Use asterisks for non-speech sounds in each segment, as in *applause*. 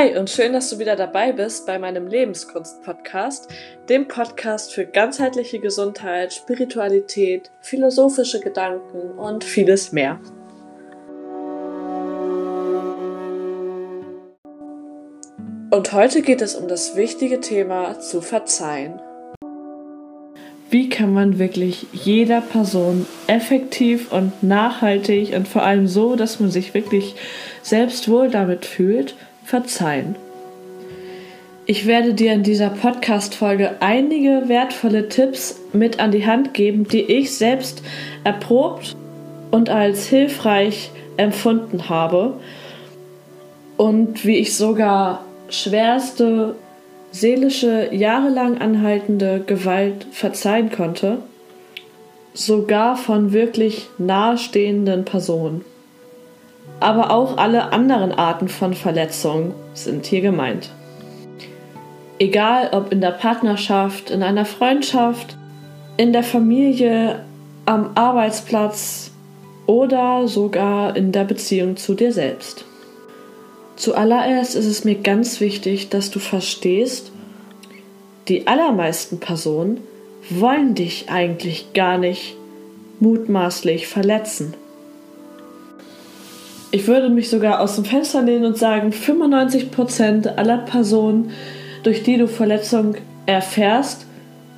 Hi und schön, dass du wieder dabei bist bei meinem Lebenskunst-Podcast, dem Podcast für ganzheitliche Gesundheit, Spiritualität, philosophische Gedanken und vieles mehr. Und heute geht es um das wichtige Thema zu verzeihen. Wie kann man wirklich jeder Person effektiv und nachhaltig und vor allem so, dass man sich wirklich selbst wohl damit fühlt, verzeihen? Ich werde dir in dieser Podcast-Folge einige wertvolle Tipps mit an die Hand geben, die ich selbst erprobt und als hilfreich empfunden habe und wie ich sogar schwerste seelische, jahrelang anhaltende Gewalt verzeihen konnte, sogar von wirklich nahestehenden Personen. Aber auch alle anderen Arten von Verletzungen sind hier gemeint. Egal ob in der Partnerschaft, in einer Freundschaft, in der Familie, am Arbeitsplatz oder sogar in der Beziehung zu dir selbst. Zuallererst ist es mir ganz wichtig, dass du verstehst, die allermeisten Personen wollen dich eigentlich gar nicht mutmaßlich verletzen. Ich würde mich sogar aus dem Fenster lehnen und sagen, 95% aller Personen, durch die du Verletzung erfährst,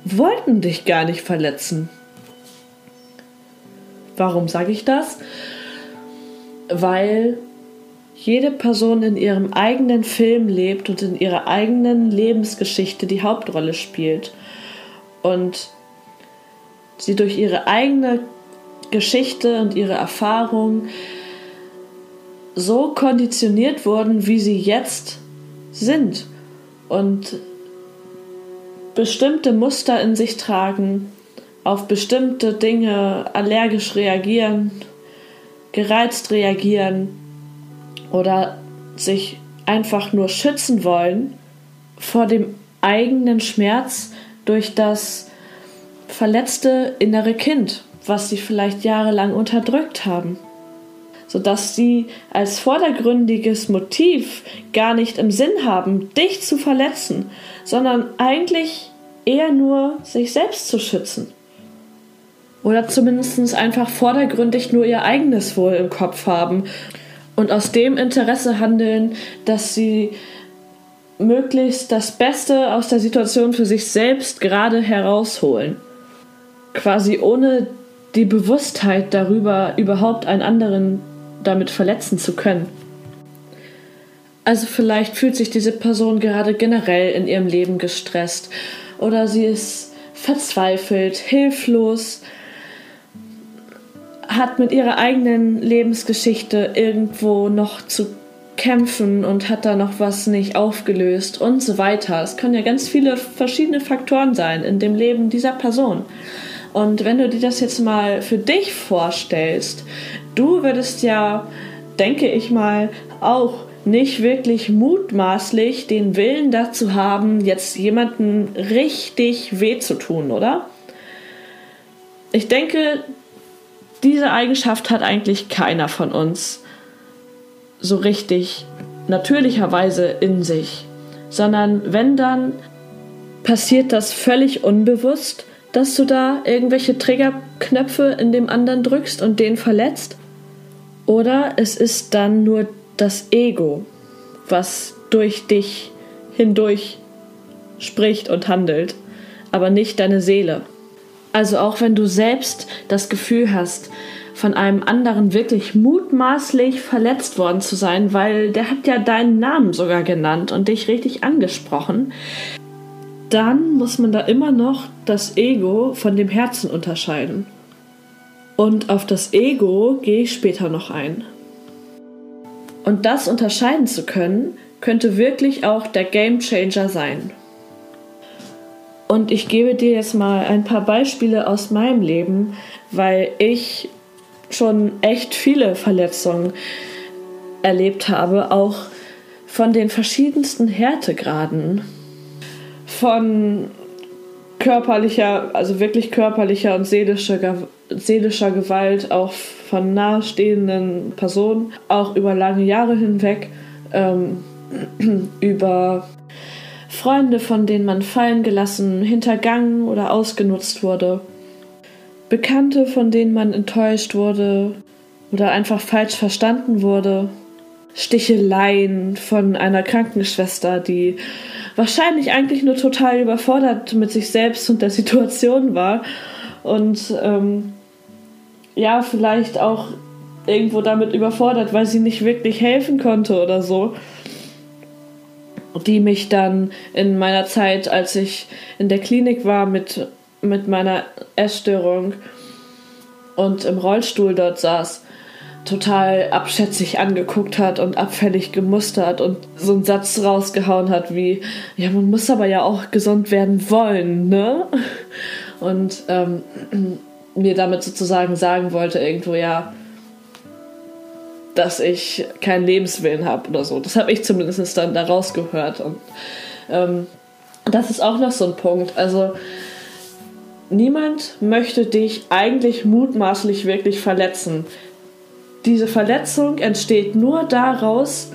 wollten dich gar nicht verletzen. Warum sage ich das? Weil jede Person in ihrem eigenen Film lebt und in ihrer eigenen Lebensgeschichte die Hauptrolle spielt. Und sie durch ihre eigene Geschichte und ihre Erfahrung so konditioniert wurden, wie sie jetzt sind. Und bestimmte Muster in sich tragen, auf bestimmte Dinge allergisch reagieren, gereizt reagieren oder sich einfach nur schützen wollen vor dem eigenen Schmerz durch das verletzte innere Kind, was sie vielleicht jahrelang unterdrückt haben, sodass sie als vordergründiges Motiv gar nicht im Sinn haben, dich zu verletzen, sondern eigentlich eher nur sich selbst zu schützen. Oder zumindest einfach vordergründig nur ihr eigenes Wohl im Kopf haben und aus dem Interesse handeln, dass sie möglichst das Beste aus der Situation für sich selbst gerade herausholen. Quasi ohne die Bewusstheit darüber, überhaupt einen anderen damit verletzen zu können. Also vielleicht fühlt sich diese Person gerade generell in ihrem Leben gestresst oder sie ist verzweifelt, hilflos, hat mit ihrer eigenen Lebensgeschichte irgendwo noch zu kämpfen und hat da noch was nicht aufgelöst und so weiter. Es können ja ganz viele verschiedene Faktoren sein in dem Leben dieser Person. Und wenn du dir das jetzt mal für dich vorstellst, du würdest ja, denke ich mal, auch nicht wirklich mutmaßlich den Willen dazu haben, jetzt jemanden richtig weh zu tun, oder? Ich denke, diese Eigenschaft hat eigentlich keiner von uns so richtig natürlicherweise in sich, sondern wenn dann passiert das völlig unbewusst, dass du da irgendwelche Triggerknöpfe in dem anderen drückst und den verletzt, oder es ist dann nur das Ego, was durch dich hindurch spricht und handelt, aber nicht deine Seele. Also auch wenn du selbst das Gefühl hast, von einem anderen wirklich mutmaßlich verletzt worden zu sein, weil der hat ja deinen Namen sogar genannt und dich richtig angesprochen, dann muss man da immer noch das Ego von dem Herzen unterscheiden. Und auf das Ego gehe ich später noch ein. Und das unterscheiden zu können, könnte wirklich auch der Game Changer sein. Und ich gebe dir jetzt mal ein paar Beispiele aus meinem Leben, weil ich schon echt viele Verletzungen erlebt habe, auch von den verschiedensten Härtegraden. Von körperlicher, also wirklich körperlicher und seelischer, seelischer Gewalt, auch von nahestehenden Personen, auch über lange Jahre hinweg, ähm, *clears throat* über Freunde, von denen man fallen gelassen, hintergangen oder ausgenutzt wurde. Bekannte, von denen man enttäuscht wurde oder einfach falsch verstanden wurde. Sticheleien von einer Krankenschwester, die wahrscheinlich eigentlich nur total überfordert mit sich selbst und der Situation war und ähm, ja, vielleicht auch irgendwo damit überfordert, weil sie nicht wirklich helfen konnte oder so. Die mich dann in meiner Zeit, als ich in der Klinik war mit, mit meiner Essstörung und im Rollstuhl dort saß, total abschätzig angeguckt hat und abfällig gemustert und so einen Satz rausgehauen hat wie, ja, man muss aber ja auch gesund werden wollen, ne? Und ähm, *clears throat* mir damit sozusagen sagen wollte irgendwo, ja, dass ich keinen Lebenswillen habe oder so. Das habe ich zumindest dann da rausgehört. Und ähm, das ist auch noch so ein Punkt. Also niemand möchte dich eigentlich mutmaßlich wirklich verletzen diese Verletzung entsteht nur daraus,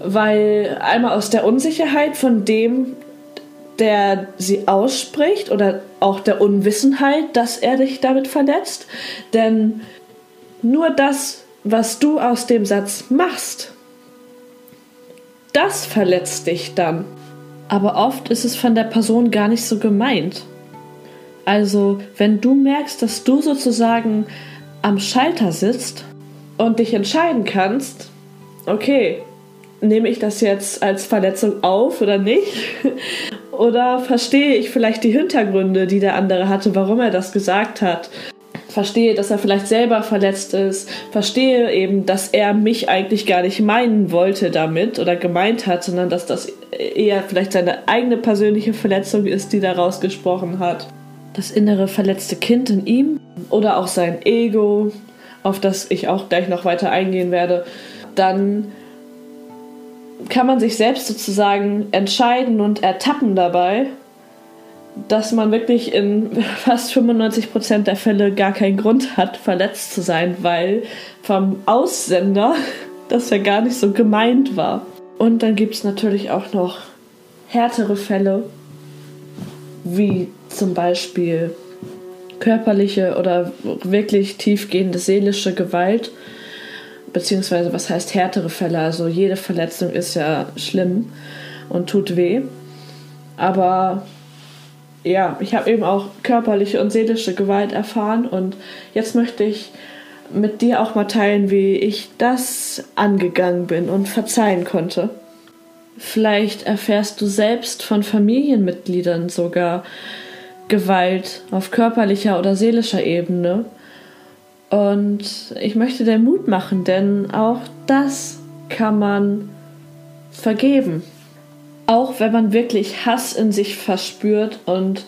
weil einmal aus der Unsicherheit von dem, der sie ausspricht oder auch der Unwissenheit, dass er dich damit verletzt. Denn nur das, was du aus dem Satz machst, das verletzt dich dann. Aber oft ist es von der Person gar nicht so gemeint. Also, wenn du merkst, dass du sozusagen am Schalter sitzt und dich entscheiden kannst, okay, nehme ich das jetzt als Verletzung auf oder nicht? *laughs* oder verstehe ich vielleicht die Hintergründe, die der andere hatte, warum er das gesagt hat? Verstehe, dass er vielleicht selber verletzt ist. Verstehe eben, dass er mich eigentlich gar nicht meinen wollte damit oder gemeint hat, sondern dass das eher vielleicht seine eigene persönliche Verletzung ist, die da rausgesprochen hat. Das innere verletzte Kind in ihm oder auch sein Ego, auf das ich auch gleich noch weiter eingehen werde, dann kann man sich selbst sozusagen entscheiden und ertappen dabei, dass man wirklich in *laughs* fast 95% der Fälle gar keinen Grund hat, verletzt zu sein, weil vom Aussender *laughs* das ja gar nicht so gemeint war. Und dann gibt es natürlich auch noch härtere Fälle, wie zum Beispiel körperliche oder wirklich tiefgehende seelische Gewalt, beziehungsweise was heißt härtere Fälle, also jede Verletzung ist ja schlimm und tut weh. Aber ja, ich habe eben auch körperliche und seelische Gewalt erfahren und jetzt möchte ich mit dir auch mal teilen, wie ich das angegangen bin und verzeihen konnte. Vielleicht erfährst du selbst von Familienmitgliedern sogar, Gewalt auf körperlicher oder seelischer Ebene. Und ich möchte dir Mut machen, denn auch das kann man vergeben. Auch wenn man wirklich Hass in sich verspürt und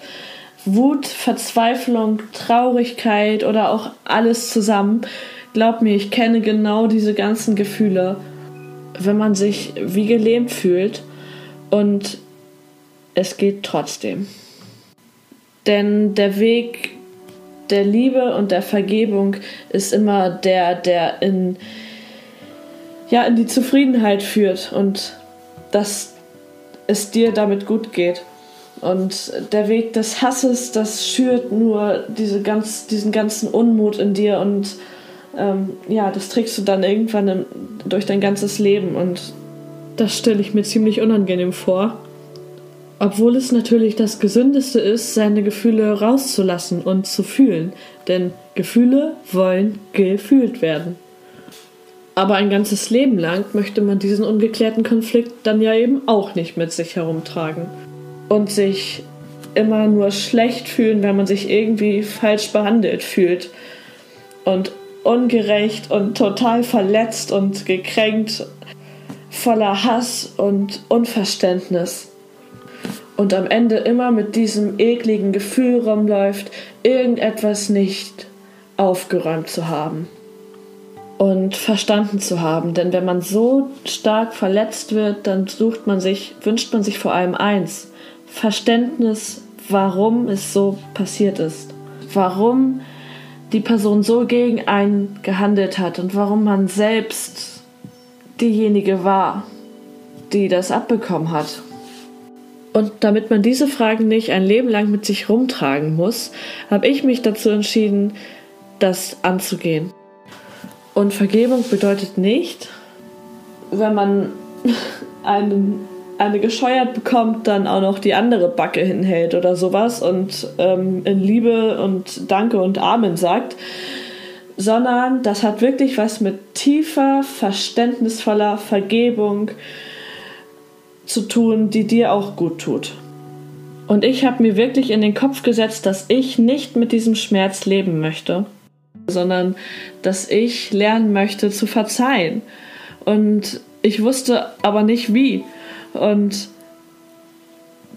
Wut, Verzweiflung, Traurigkeit oder auch alles zusammen. Glaub mir, ich kenne genau diese ganzen Gefühle, wenn man sich wie gelähmt fühlt und es geht trotzdem. Denn der Weg der Liebe und der Vergebung ist immer der, der in, ja, in die Zufriedenheit führt und dass es dir damit gut geht. Und der Weg des Hasses, das schürt nur diese ganz, diesen ganzen Unmut in dir und ähm, ja, das trägst du dann irgendwann in, durch dein ganzes Leben und das stelle ich mir ziemlich unangenehm vor. Obwohl es natürlich das Gesündeste ist, seine Gefühle rauszulassen und zu fühlen, denn Gefühle wollen gefühlt werden. Aber ein ganzes Leben lang möchte man diesen ungeklärten Konflikt dann ja eben auch nicht mit sich herumtragen. Und sich immer nur schlecht fühlen, wenn man sich irgendwie falsch behandelt fühlt. Und ungerecht und total verletzt und gekränkt, voller Hass und Unverständnis und am Ende immer mit diesem ekligen Gefühl rumläuft, irgendetwas nicht aufgeräumt zu haben und verstanden zu haben. Denn wenn man so stark verletzt wird, dann sucht man sich, wünscht man sich vor allem eins: Verständnis, warum es so passiert ist. Warum die Person so gegen einen gehandelt hat und warum man selbst diejenige war, die das abbekommen hat. Und damit man diese Fragen nicht ein Leben lang mit sich rumtragen muss, habe ich mich dazu entschieden, das anzugehen. Und Vergebung bedeutet nicht, wenn man *laughs* einen, eine gescheuert bekommt, dann auch noch die andere Backe hinhält oder sowas und ähm, in Liebe und Danke und Amen sagt, sondern das hat wirklich was mit tiefer, verständnisvoller Vergebung zu tun, die dir auch gut tut. Und ich habe mir wirklich in den Kopf gesetzt, dass ich nicht mit diesem Schmerz leben möchte, sondern dass ich lernen möchte zu verzeihen. Und ich wusste aber nicht wie. Und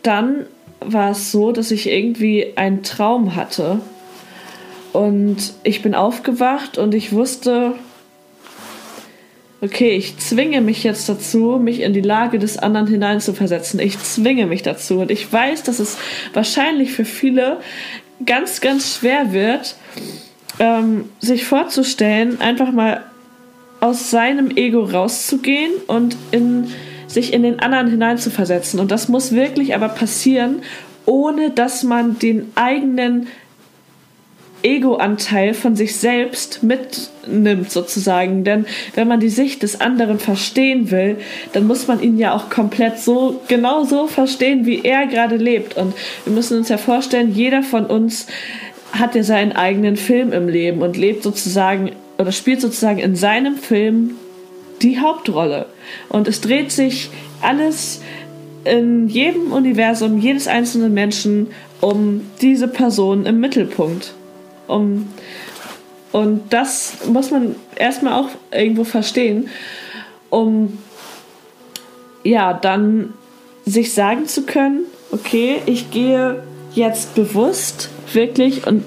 dann war es so, dass ich irgendwie einen Traum hatte. Und ich bin aufgewacht und ich wusste, okay, ich zwinge mich jetzt dazu, mich in die Lage des anderen hineinzuversetzen. Ich zwinge mich dazu. Und ich weiß, dass es wahrscheinlich für viele ganz, ganz schwer wird, ähm, sich vorzustellen, einfach mal aus seinem Ego rauszugehen und in, sich in den anderen hineinzuversetzen. Und das muss wirklich aber passieren, ohne dass man den eigenen Ego-Anteil von sich selbst mitnimmt, sozusagen. Denn wenn man die Sicht des anderen verstehen will, dann muss man ihn ja auch komplett so, genau so verstehen, wie er gerade lebt. Und wir müssen uns ja vorstellen, jeder von uns hat ja seinen eigenen Film im Leben und lebt sozusagen oder spielt sozusagen in seinem Film die Hauptrolle. Und es dreht sich alles in jedem Universum, jedes einzelnen Menschen um diese Person im Mittelpunkt. Um, und das muss man erstmal auch irgendwo verstehen, um ja dann sich sagen zu können, okay, ich gehe jetzt bewusst wirklich und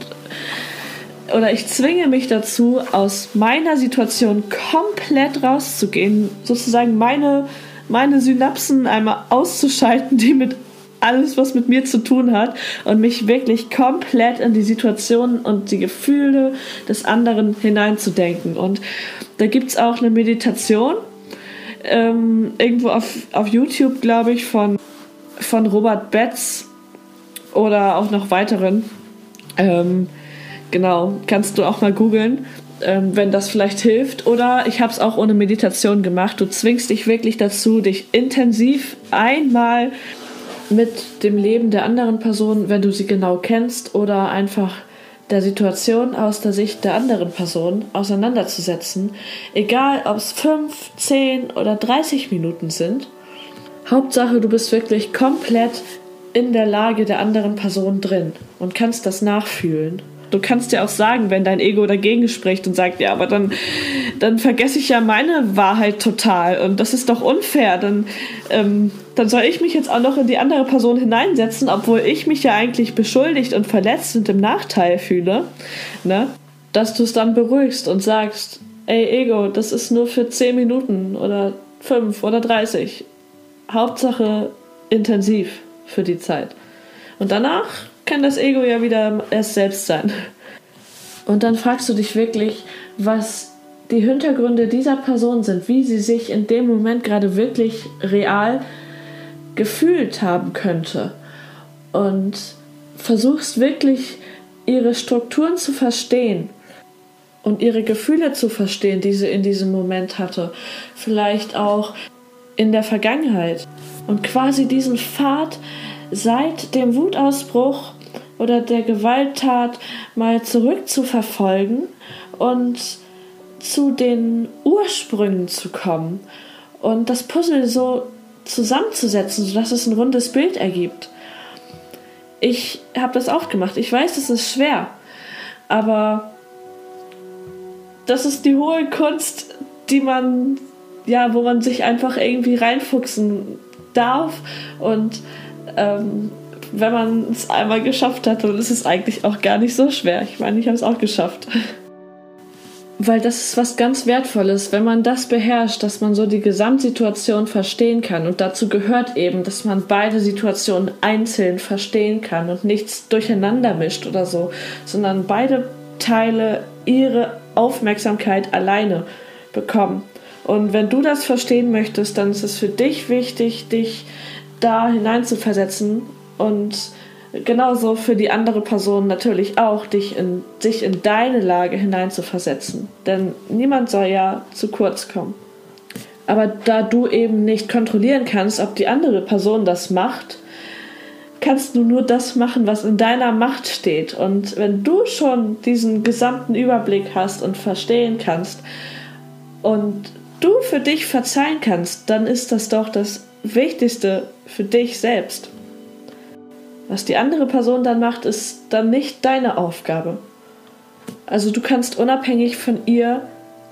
oder ich zwinge mich dazu, aus meiner Situation komplett rauszugehen, sozusagen meine, meine Synapsen einmal auszuschalten, die mit alles, was mit mir zu tun hat, und mich wirklich komplett in die Situation und die Gefühle des anderen hineinzudenken. Und da gibt es auch eine Meditation, ähm, irgendwo auf, auf YouTube, glaube ich, von, von Robert Betz oder auch noch weiteren. Ähm, genau, kannst du auch mal googeln, ähm, wenn das vielleicht hilft. Oder ich habe es auch ohne Meditation gemacht. Du zwingst dich wirklich dazu, dich intensiv einmal mit dem Leben der anderen Person, wenn du sie genau kennst, oder einfach der Situation aus der Sicht der anderen Person auseinanderzusetzen. Egal, ob es 5, 10 oder 30 Minuten sind. Hauptsache, du bist wirklich komplett in der Lage der anderen Person drin und kannst das nachfühlen. Du kannst ja auch sagen, wenn dein Ego dagegen spricht und sagt, ja, aber dann, dann vergesse ich ja meine Wahrheit total und das ist doch unfair. Dann, ähm, dann soll ich mich jetzt auch noch in die andere Person hineinsetzen, obwohl ich mich ja eigentlich beschuldigt und verletzt und im Nachteil fühle, ne? dass du es dann beruhigst und sagst, ey Ego, das ist nur für 10 Minuten oder 5 oder 30. Hauptsache intensiv für die Zeit. Und danach kann das Ego ja wieder es selbst sein. Und dann fragst du dich wirklich, was die Hintergründe dieser Person sind, wie sie sich in dem Moment gerade wirklich real gefühlt haben könnte. Und versuchst wirklich ihre Strukturen zu verstehen und ihre Gefühle zu verstehen, die sie in diesem Moment hatte. Vielleicht auch in der Vergangenheit. Und quasi diesen Pfad seit dem Wutausbruch oder der Gewalttat mal zurückzuverfolgen und zu den Ursprüngen zu kommen und das Puzzle so zusammenzusetzen, sodass es ein rundes Bild ergibt. Ich habe das auch gemacht. Ich weiß, es ist schwer, aber das ist die hohe Kunst, die man, ja, wo man sich einfach irgendwie reinfuchsen darf und ähm, wenn man es einmal geschafft hat, dann ist es eigentlich auch gar nicht so schwer. Ich meine, ich habe es auch geschafft. *laughs* Weil das ist was ganz Wertvolles, wenn man das beherrscht, dass man so die Gesamtsituation verstehen kann. Und dazu gehört eben, dass man beide Situationen einzeln verstehen kann und nichts durcheinander mischt oder so, sondern beide Teile ihre Aufmerksamkeit alleine bekommen Und wenn du das verstehen möchtest, dann ist es für dich wichtig, dich da hineinzuversetzen und genauso für die andere Person natürlich auch, dich in, sich in deine Lage hineinzuversetzen. Denn niemand soll ja zu kurz kommen. Aber da du eben nicht kontrollieren kannst, ob die andere Person das macht, kannst du nur das machen, was in deiner Macht steht. Und wenn du schon diesen gesamten Überblick hast und verstehen kannst und du für dich verzeihen kannst, dann ist das doch das Wichtigste für dich selbst. Was die andere Person dann macht, ist dann nicht deine Aufgabe. Also du kannst unabhängig von ihr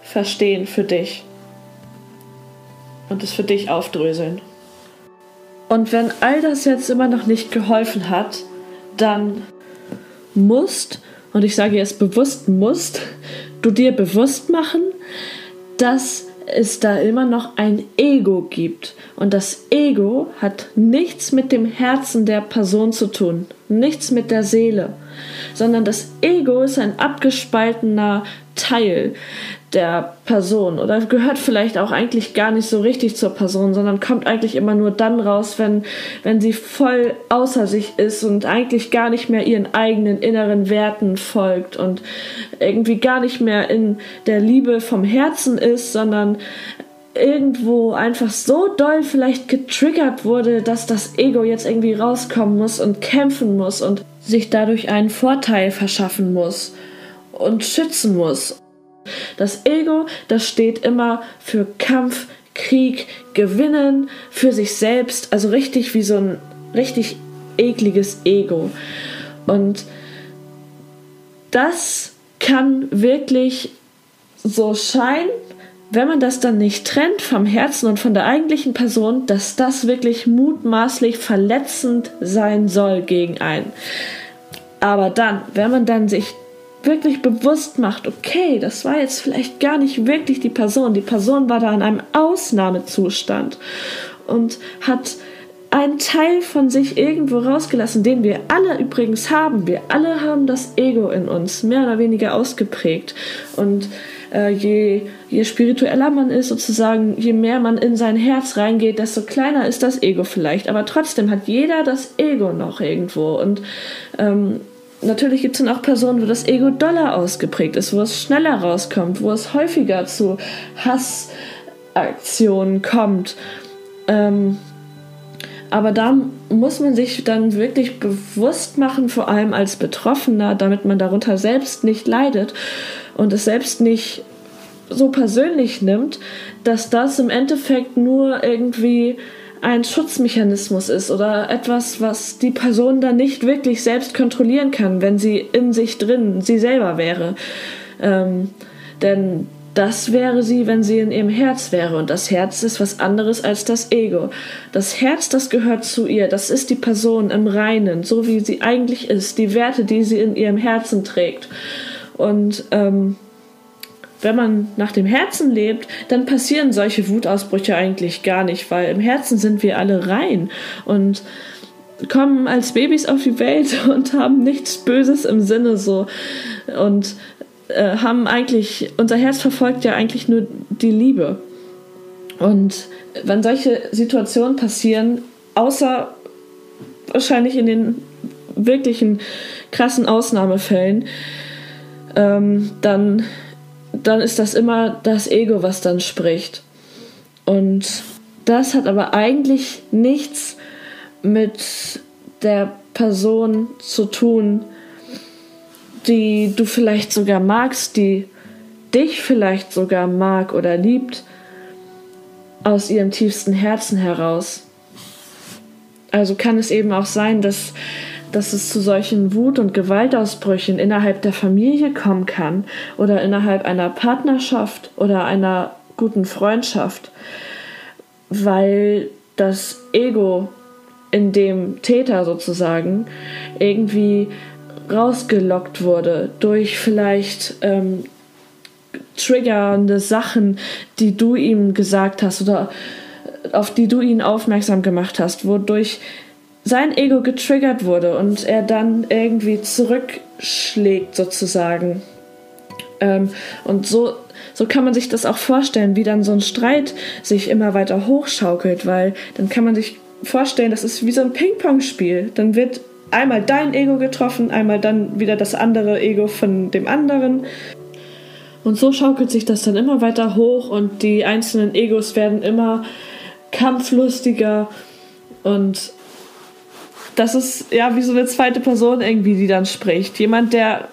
verstehen für dich und es für dich aufdröseln. Und wenn all das jetzt immer noch nicht geholfen hat, dann musst, und ich sage jetzt bewusst musst, du dir bewusst machen, dass es da immer noch ein Ego gibt. Und das Ego hat nichts mit dem Herzen der Person zu tun, nichts mit der Seele, sondern das Ego ist ein abgespaltener Teil der Person oder gehört vielleicht auch eigentlich gar nicht so richtig zur Person, sondern kommt eigentlich immer nur dann raus, wenn, wenn sie voll außer sich ist und eigentlich gar nicht mehr ihren eigenen inneren Werten folgt und irgendwie gar nicht mehr in der Liebe vom Herzen ist, sondern irgendwo einfach so doll vielleicht getriggert wurde, dass das Ego jetzt irgendwie rauskommen muss und kämpfen muss und sich dadurch einen Vorteil verschaffen muss und schützen muss. Das Ego, das steht immer für Kampf, Krieg, Gewinnen, für sich selbst, also richtig wie so ein richtig ekliges Ego. Und das kann wirklich so scheinen, wenn man das dann nicht trennt vom Herzen und von der eigentlichen Person, dass das wirklich mutmaßlich verletzend sein soll gegen einen. Aber dann, wenn man dann sich wirklich bewusst macht, okay, das war jetzt vielleicht gar nicht wirklich die Person. Die Person war da in einem Ausnahmezustand und hat einen Teil von sich irgendwo rausgelassen, den wir alle übrigens haben. Wir alle haben das Ego in uns, mehr oder weniger ausgeprägt. Und äh, je, je spiritueller man ist, sozusagen, je mehr man in sein Herz reingeht, desto kleiner ist das Ego vielleicht. Aber trotzdem hat jeder das Ego noch irgendwo. Und ähm, natürlich gibt es dann auch Personen, wo das Ego doller ausgeprägt ist, wo es schneller rauskommt, wo es häufiger zu Hassaktionen kommt. Ähm, aber da muss man sich dann wirklich bewusst machen, vor allem als Betroffener, damit man darunter selbst nicht leidet und es selbst nicht so persönlich nimmt, dass das im Endeffekt nur irgendwie ein Schutzmechanismus ist oder etwas, was die Person dann nicht wirklich selbst kontrollieren kann, wenn sie in sich drin sie selber wäre. Ähm, denn das wäre sie, wenn sie in ihrem Herz wäre. Und das Herz ist was anderes als das Ego. Das Herz, das gehört zu ihr. Das ist die Person im Reinen, so wie sie eigentlich ist. Die Werte, die sie in ihrem Herzen trägt. Und ähm, wenn man nach dem Herzen lebt, dann passieren solche Wutausbrüche eigentlich gar nicht, weil im Herzen sind wir alle rein und kommen als Babys auf die Welt *laughs* und haben nichts Böses im Sinne so und äh, haben eigentlich unser Herz verfolgt ja eigentlich nur die Liebe. Und wenn solche Situationen passieren, außer wahrscheinlich in den wirklichen krassen Ausnahmefällen, ähm, dann dann ist das immer das Ego, was dann spricht. Und das hat aber eigentlich nichts mit der Person zu tun, die du vielleicht sogar magst, die dich vielleicht sogar mag oder liebt, aus ihrem tiefsten Herzen heraus. Also kann es eben auch sein, dass dass es zu solchen Wut- und Gewaltausbrüchen innerhalb der Familie kommen kann oder innerhalb einer Partnerschaft oder einer guten Freundschaft, weil das Ego in dem Täter sozusagen irgendwie rausgelockt wurde durch vielleicht ähm, triggernde Sachen, die du ihm gesagt hast oder auf die du ihn aufmerksam gemacht hast, wodurch sein Ego getriggert wurde und er dann irgendwie zurückschlägt sozusagen. Ähm, und so so kann man sich das auch vorstellen, wie dann so ein Streit sich immer weiter hochschaukelt, weil dann kann man sich vorstellen, das ist wie so ein Ping-Pong-Spiel. Dann wird einmal dein Ego getroffen, einmal dann wieder das andere Ego von dem anderen. Und so schaukelt sich das dann immer weiter hoch und die einzelnen Egos werden immer kampflustiger und das ist ja wie so eine zweite Person irgendwie, die dann spricht. Jemand, der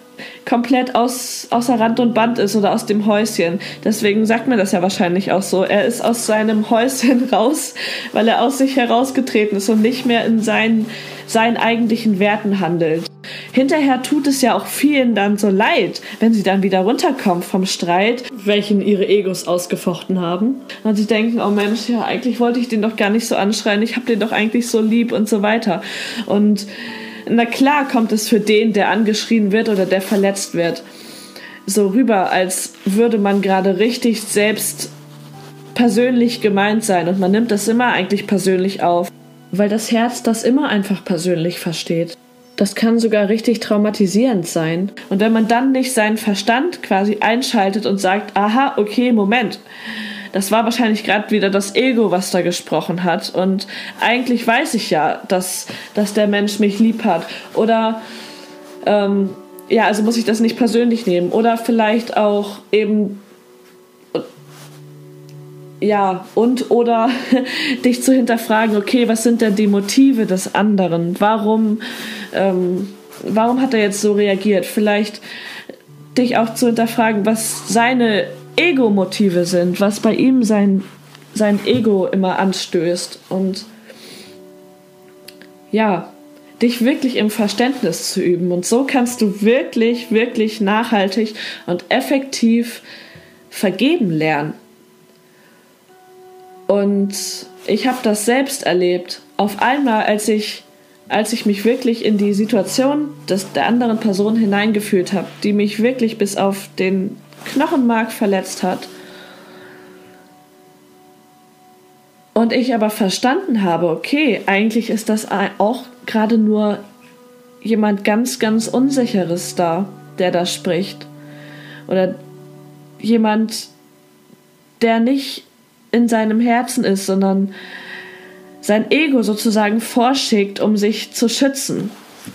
komplett aus, außer Rand und Band ist oder aus dem Häuschen. Deswegen sagt mir das ja wahrscheinlich auch so. Er ist aus seinem Häuschen *laughs* raus, weil er aus sich herausgetreten ist und nicht mehr in seinen, seinen eigentlichen Werten handelt. Hinterher tut es ja auch vielen dann so leid, wenn sie dann wieder runterkommen vom Streit, welchen ihre Egos ausgefochten haben. Und sie denken, oh Mensch, ja, eigentlich wollte ich den doch gar nicht so anschreien, ich habe den doch eigentlich so lieb und so weiter. Und na klar kommt es für den, der angeschrien wird oder der verletzt wird, so rüber, als würde man gerade richtig selbst persönlich gemeint sein und man nimmt das immer eigentlich persönlich auf, weil das Herz das immer einfach persönlich versteht. Das kann sogar richtig traumatisierend sein. Und wenn man dann nicht seinen Verstand quasi einschaltet und sagt, aha, okay, Moment, das war wahrscheinlich gerade wieder das Ego, was da gesprochen hat. Und eigentlich weiß ich ja, dass, dass der Mensch mich lieb hat. Oder ähm, ja, also muss ich das nicht persönlich nehmen. Oder vielleicht auch eben ja, und oder *laughs* dich zu hinterfragen, okay, was sind denn die Motive des anderen? Warum, ähm, warum hat er jetzt so reagiert? Vielleicht dich auch zu hinterfragen, was seine Ego-Motive sind, was bei ihm sein, sein Ego immer anstößt. Und ja, dich wirklich im Verständnis zu üben. Und so kannst du wirklich, wirklich nachhaltig und effektiv vergeben lernen. Und ich habe das selbst erlebt. Auf einmal, als ich, als ich mich wirklich in die Situation des, der anderen Person hineingefühlt habe, die mich wirklich bis auf den Knochenmark verletzt hat. Und ich aber verstanden habe, okay, eigentlich ist das auch gerade nur jemand ganz, ganz Unsicheres da, der da spricht. Oder jemand, der nicht in seinem Herzen ist, sondern sein Ego sozusagen vorschickt, um sich zu schützen.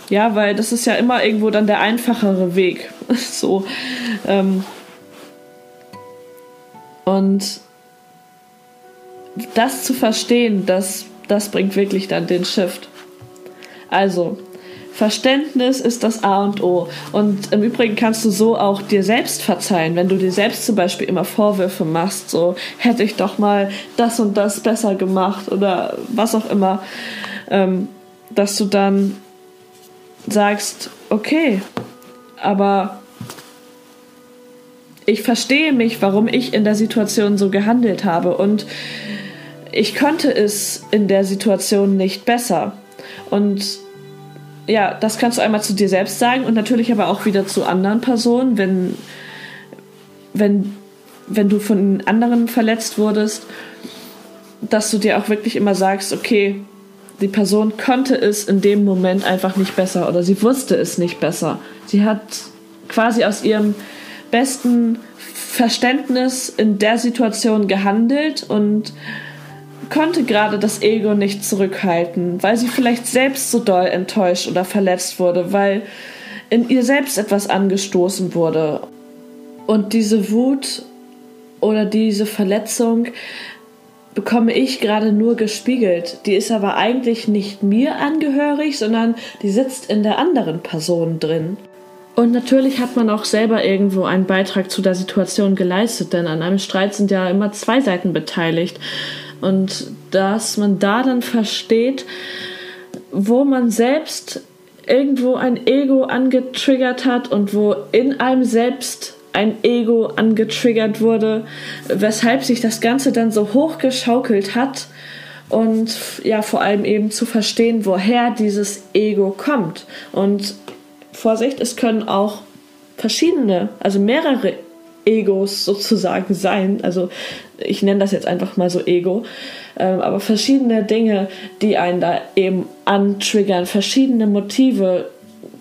Ja, weil das ist ja immer irgendwo dann der einfachere Weg. *laughs* so. Ähm, und das zu verstehen, das, das bringt wirklich dann den Shift. Also, Verständnis ist das A und O. Und im Übrigen kannst du so auch dir selbst verzeihen, wenn du dir selbst zum Beispiel immer Vorwürfe machst, so hätte ich doch mal das und das besser gemacht oder was auch immer, ähm, dass du dann sagst, okay, aber ich verstehe mich, warum ich in der Situation so gehandelt habe und ich konnte es in der Situation nicht besser. Und ja, das kannst du einmal zu dir selbst sagen und natürlich aber auch wieder zu anderen Personen, wenn, wenn, wenn du von anderen verletzt wurdest, dass du dir auch wirklich immer sagst, okay, die Person konnte es in dem Moment einfach nicht besser oder sie wusste es nicht besser. Sie hat quasi aus ihrem besten Verständnis in der Situation gehandelt und konnte gerade das Ego nicht zurückhalten, weil sie vielleicht selbst so doll enttäuscht oder verletzt wurde, weil in ihr selbst etwas angestoßen wurde. Und diese Wut oder diese Verletzung bekomme ich gerade nur gespiegelt. Die ist aber eigentlich nicht mir angehörig, sondern die sitzt in der anderen Person drin. Und natürlich hat man auch selber irgendwo einen Beitrag zu der Situation geleistet, denn an einem Streit sind ja immer zwei Seiten beteiligt. Und dass man da dann versteht, wo man selbst irgendwo ein Ego angetriggert hat und wo in einem selbst ein Ego angetriggert wurde, weshalb sich das Ganze dann so hochgeschaukelt hat und ja vor allem eben zu verstehen, woher dieses Ego kommt. Und Vorsicht, es können auch verschiedene, also mehrere Egos sozusagen sein. Also ich nenne das jetzt einfach mal so Ego. Ähm, aber verschiedene Dinge, die einen da eben antriggern, verschiedene Motive,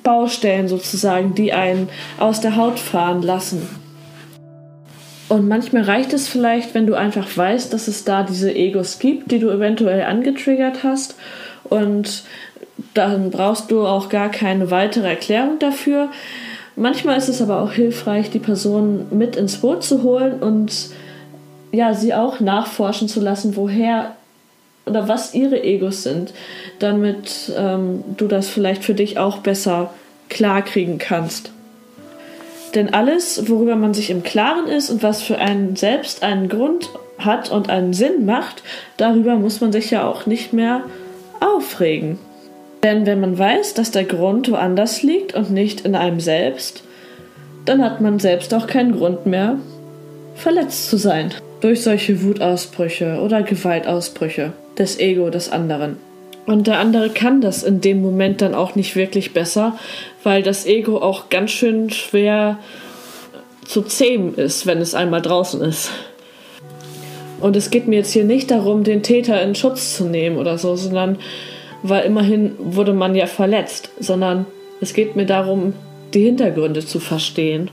Baustellen sozusagen, die einen aus der Haut fahren lassen. Und manchmal reicht es vielleicht, wenn du einfach weißt, dass es da diese Egos gibt, die du eventuell angetriggert hast. Und dann brauchst du auch gar keine weitere Erklärung dafür. Manchmal ist es aber auch hilfreich, die Person mit ins Boot zu holen und ja, sie auch nachforschen zu lassen, woher oder was ihre Egos sind, damit ähm, du das vielleicht für dich auch besser klarkriegen kannst. Denn alles, worüber man sich im Klaren ist und was für einen selbst einen Grund hat und einen Sinn macht, darüber muss man sich ja auch nicht mehr aufregen. Denn wenn man weiß, dass der Grund woanders liegt und nicht in einem selbst, dann hat man selbst auch keinen Grund mehr, verletzt zu sein durch solche Wutausbrüche oder Gewaltausbrüche des Ego des anderen. Und der andere kann das in dem Moment dann auch nicht wirklich besser, weil das Ego auch ganz schön schwer zu zähmen ist, wenn es einmal draußen ist. Und es geht mir jetzt hier nicht darum, den Täter in Schutz zu nehmen oder so, sondern weil immerhin wurde man ja verletzt, sondern es geht mir darum, die Hintergründe zu verstehen.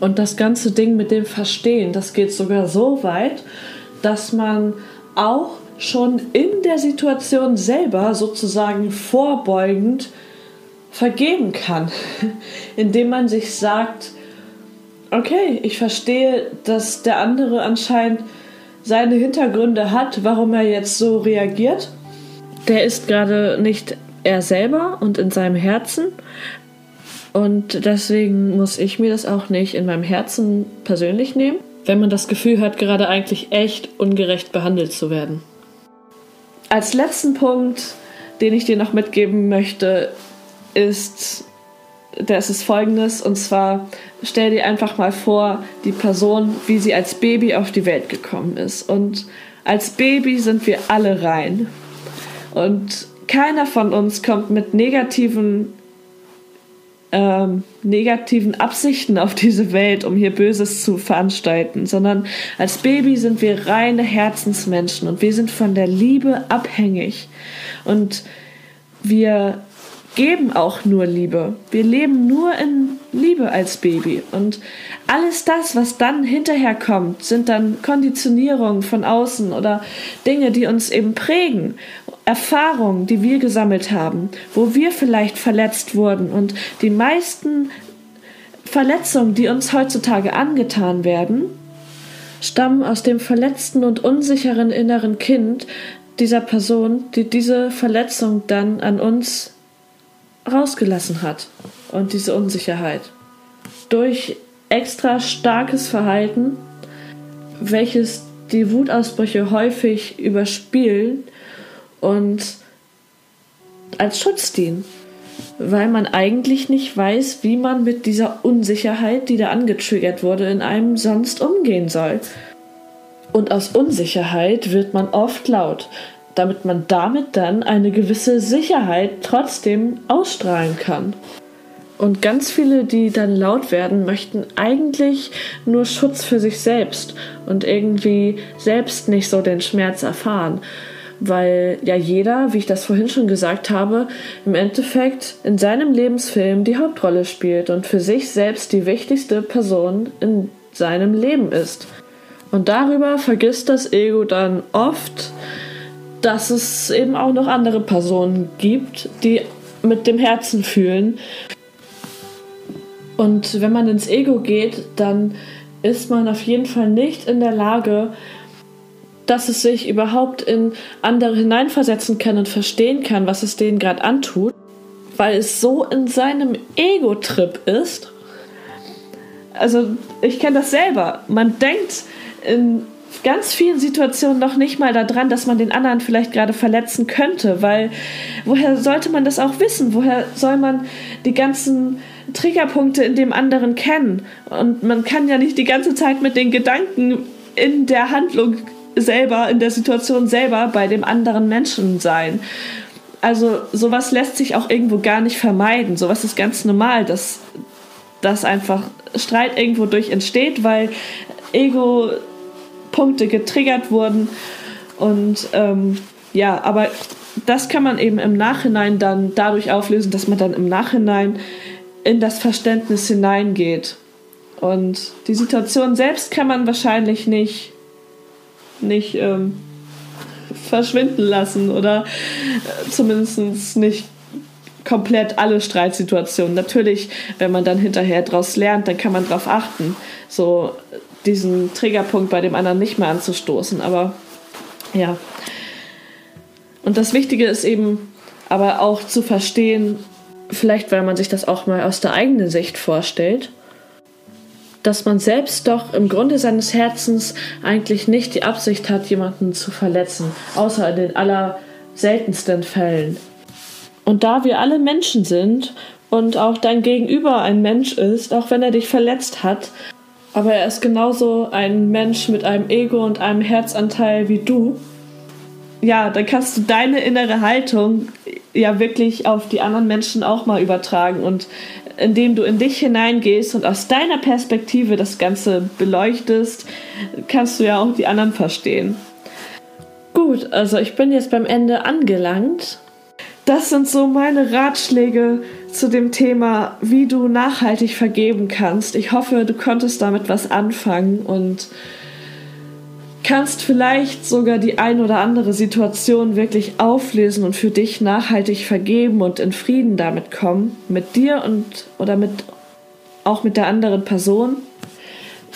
Und das ganze Ding mit dem Verstehen, das geht sogar so weit, dass man auch schon in der Situation selber sozusagen vorbeugend vergeben kann, *laughs* indem man sich sagt, okay, ich verstehe, dass der andere anscheinend seine Hintergründe hat, warum er jetzt so reagiert. Der ist gerade nicht er selber und in seinem Herzen. Und deswegen muss ich mir das auch nicht in meinem Herzen persönlich nehmen, wenn man das Gefühl hat, gerade eigentlich echt ungerecht behandelt zu werden. Als letzten Punkt, den ich dir noch mitgeben möchte, ist, das ist folgendes, und zwar stell dir einfach mal vor, die Person, wie sie als Baby auf die Welt gekommen ist. Und als Baby sind wir alle rein. Und keiner von uns kommt mit negativen ähm, negativen Absichten auf diese Welt, um hier Böses zu veranstalten, sondern als Baby sind wir reine Herzensmenschen und wir sind von der Liebe abhängig. Und wir geben auch nur Liebe. Wir leben nur in Liebe als Baby. Und alles das, was dann hinterher kommt, sind dann Konditionierungen von außen oder Dinge, die uns eben prägen. Erfahrungen, die wir gesammelt haben, wo wir vielleicht verletzt wurden. Und die meisten Verletzungen, die uns heutzutage angetan werden, stammen aus dem verletzten und unsicheren inneren Kind dieser Person, die diese Verletzung dann an uns rausgelassen hat und diese Unsicherheit. Durch extra starkes Verhalten, welches die Wutausbrüche häufig überspielen und als Schutz dienen, weil man eigentlich nicht weiß, wie man mit dieser Unsicherheit, die da angetriggert wurde, in einem sonst umgehen soll. Und aus Unsicherheit wird man oft laut, damit man damit dann eine gewisse Sicherheit trotzdem ausstrahlen kann. Und ganz viele, die dann laut werden, möchten eigentlich nur Schutz für sich selbst und irgendwie selbst nicht so den Schmerz erfahren. Weil ja jeder, wie ich das vorhin schon gesagt habe, im Endeffekt in seinem Lebensfilm die Hauptrolle spielt und für sich selbst die wichtigste Person in seinem Leben ist. Und darüber vergisst das Ego dann oft, dass es eben auch noch andere Personen gibt, die mit dem Herzen fühlen. Und wenn man ins Ego geht, dann ist man auf jeden Fall nicht in der Lage, dass es sich überhaupt in andere hineinversetzen kann und verstehen kann, was es denen gerade antut, weil es so in seinem Ego-Trip ist. Also ich kenne das selber. Man denkt in ganz vielen Situationen noch nicht mal daran, dass man den anderen vielleicht gerade verletzen könnte, weil woher sollte man das auch wissen? Woher soll man die ganzen Triggerpunkte in dem anderen kennen? Und man kann ja nicht die ganze Zeit mit den Gedanken in der Handlung selber, in der Situation selber bei dem anderen Menschen sein. Also sowas lässt sich auch irgendwo gar nicht vermeiden. Sowas ist ganz normal, dass, dass einfach Streit irgendwo durch entsteht, weil Ego Punkte getriggert wurden. Und ähm, ja, aber das kann man eben im Nachhinein dann dadurch auflösen, dass man dann im Nachhinein in das Verständnis hineingeht Und die Situation selbst kann man wahrscheinlich nicht, nicht ähm, verschwinden lassen oder äh, zumindest nicht komplett alle Streitsituationen. Natürlich, wenn man dann hinterher daraus lernt, dann kann man darauf achten, so diesen Triggerpunkt bei dem anderen nicht mehr anzustoßen. Aber ja. Und das Wichtige ist eben aber auch zu verstehen, vielleicht weil man sich das auch mal aus der eigenen Sicht vorstellt, dass man selbst doch im Grunde seines Herzens eigentlich nicht die Absicht hat, jemanden zu verletzen, außer in den allerseltensten Fällen. Und da wir alle Menschen sind und auch dein Gegenüber ein Mensch ist, auch wenn er dich verletzt hat, aber er ist genauso ein Mensch mit einem Ego und einem Herzanteil wie du, ja, dann kannst du deine innere Haltung ja wirklich auf die anderen Menschen auch mal übertragen. Und indem du in dich hineingehst und aus deiner Perspektive das Ganze beleuchtest, kannst du ja auch die anderen verstehen. Gut, also ich bin jetzt beim Ende angelangt. Das sind so meine Ratschläge zu dem Thema, wie du nachhaltig vergeben kannst. Ich hoffe, du konntest damit was anfangen und kannst vielleicht sogar die ein oder andere Situation wirklich auflösen und für dich nachhaltig vergeben und in Frieden damit kommen, mit dir und oder mit auch mit der anderen Person.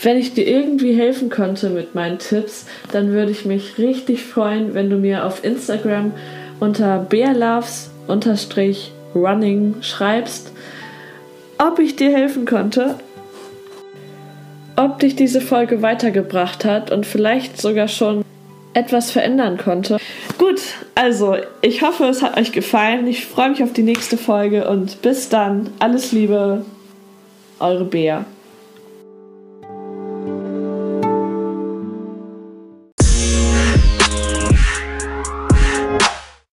Wenn ich dir irgendwie helfen konnte mit meinen Tipps, dann würde ich mich richtig freuen, wenn du mir auf Instagram unter bearloves-running schreibst, ob ich dir helfen konnte, ob dich diese Folge weitergebracht hat und vielleicht sogar schon etwas verändern konnte. Gut, also ich hoffe, es hat euch gefallen. Ich freue mich auf die nächste Folge und bis dann. Alles Liebe, eure Bea.